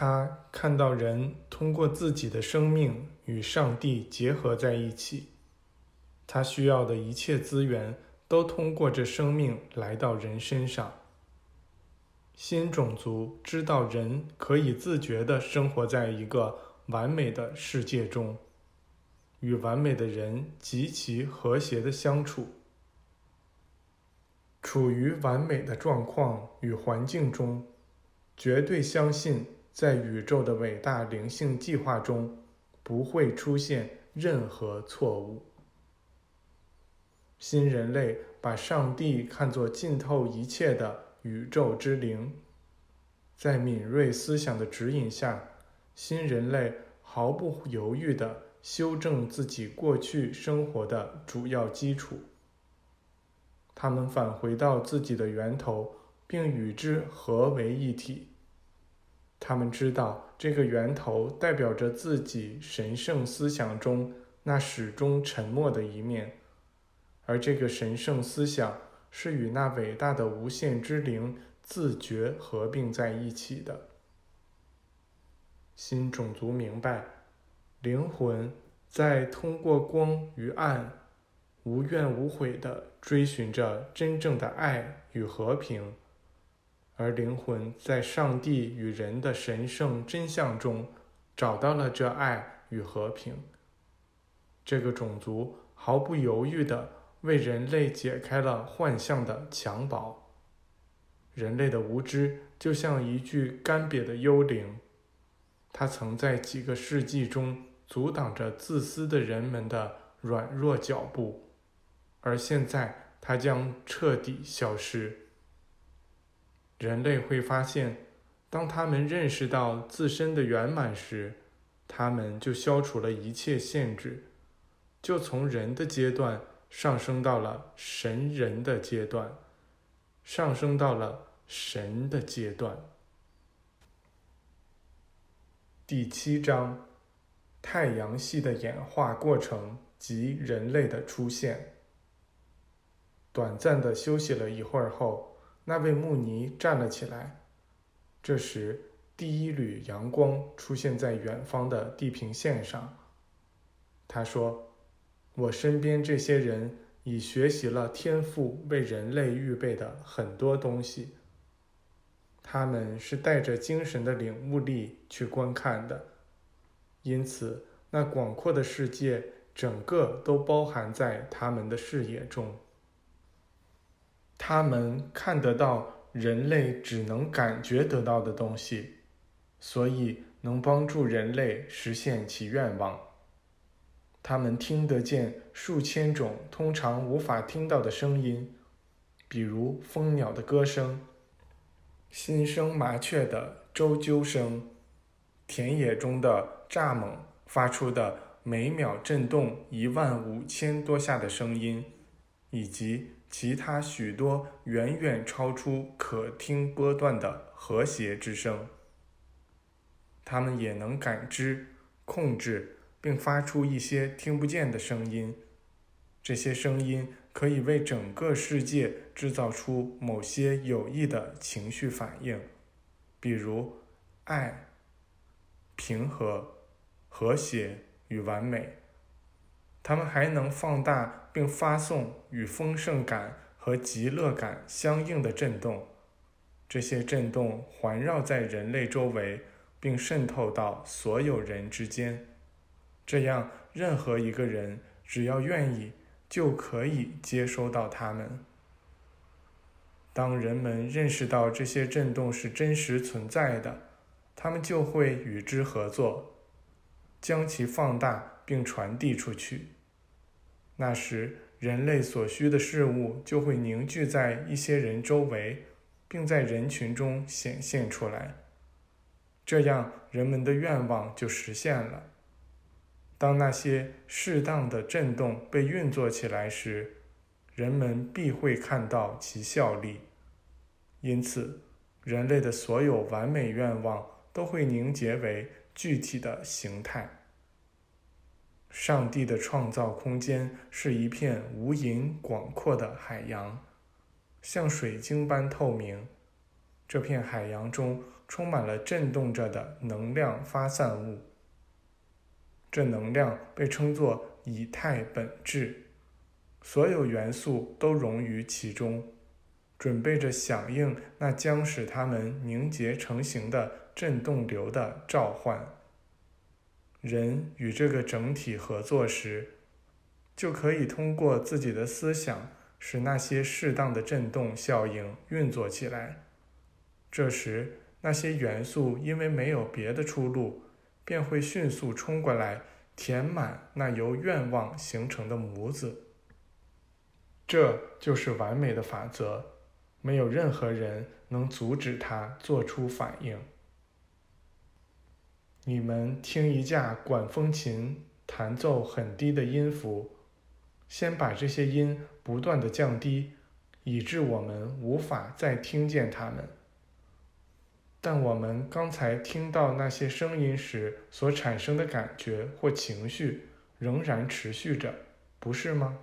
他看到人通过自己的生命与上帝结合在一起，他需要的一切资源都通过这生命来到人身上。新种族知道人可以自觉地生活在一个完美的世界中，与完美的人极其和谐的相处，处于完美的状况与环境中，绝对相信。在宇宙的伟大灵性计划中，不会出现任何错误。新人类把上帝看作浸透一切的宇宙之灵，在敏锐思想的指引下，新人类毫不犹豫地修正自己过去生活的主要基础。他们返回到自己的源头，并与之合为一体。他们知道这个源头代表着自己神圣思想中那始终沉默的一面，而这个神圣思想是与那伟大的无限之灵自觉合并在一起的。新种族明白，灵魂在通过光与暗，无怨无悔地追寻着真正的爱与和平。而灵魂在上帝与人的神圣真相中找到了这爱与和平。这个种族毫不犹豫地为人类解开了幻象的襁褓。人类的无知就像一具干瘪的幽灵，它曾在几个世纪中阻挡着自私的人们的软弱脚步，而现在它将彻底消失。人类会发现，当他们认识到自身的圆满时，他们就消除了一切限制，就从人的阶段上升到了神人的阶段，上升到了神的阶段。第七章：太阳系的演化过程及人类的出现。短暂的休息了一会儿后。那位穆尼站了起来。这时，第一缕阳光出现在远方的地平线上。他说：“我身边这些人已学习了天赋为人类预备的很多东西。他们是带着精神的领悟力去观看的，因此那广阔的世界整个都包含在他们的视野中。”他们看得到人类只能感觉得到的东西，所以能帮助人类实现其愿望。他们听得见数千种通常无法听到的声音，比如蜂鸟的歌声、新生麻雀的啾啾声、田野中的蚱蜢发出的每秒震动一万五千多下的声音，以及。其他许多远远超出可听波段的和谐之声，他们也能感知、控制并发出一些听不见的声音。这些声音可以为整个世界制造出某些有益的情绪反应，比如爱、平和、和谐与完美。它们还能放大并发送与丰盛感和极乐感相应的震动，这些震动环绕在人类周围，并渗透到所有人之间。这样，任何一个人只要愿意，就可以接收到它们。当人们认识到这些震动是真实存在的，他们就会与之合作，将其放大并传递出去。那时，人类所需的事物就会凝聚在一些人周围，并在人群中显现出来。这样，人们的愿望就实现了。当那些适当的震动被运作起来时，人们必会看到其效力。因此，人类的所有完美愿望都会凝结为具体的形态。上帝的创造空间是一片无垠广阔的海洋，像水晶般透明。这片海洋中充满了震动着的能量发散物。这能量被称作以太本质，所有元素都融于其中，准备着响应那将使它们凝结成型的震动流的召唤。人与这个整体合作时，就可以通过自己的思想。使那些适当的振动效应运作起来，这时那些元素因为没有别的出路，便会迅速冲过来，填满那由愿望形成的模子。这就是完美的法则，没有任何人能阻止它做出反应。你们听一架管风琴弹奏很低的音符。先把这些音不断的降低，以致我们无法再听见它们。但我们刚才听到那些声音时所产生的感觉或情绪仍然持续着，不是吗？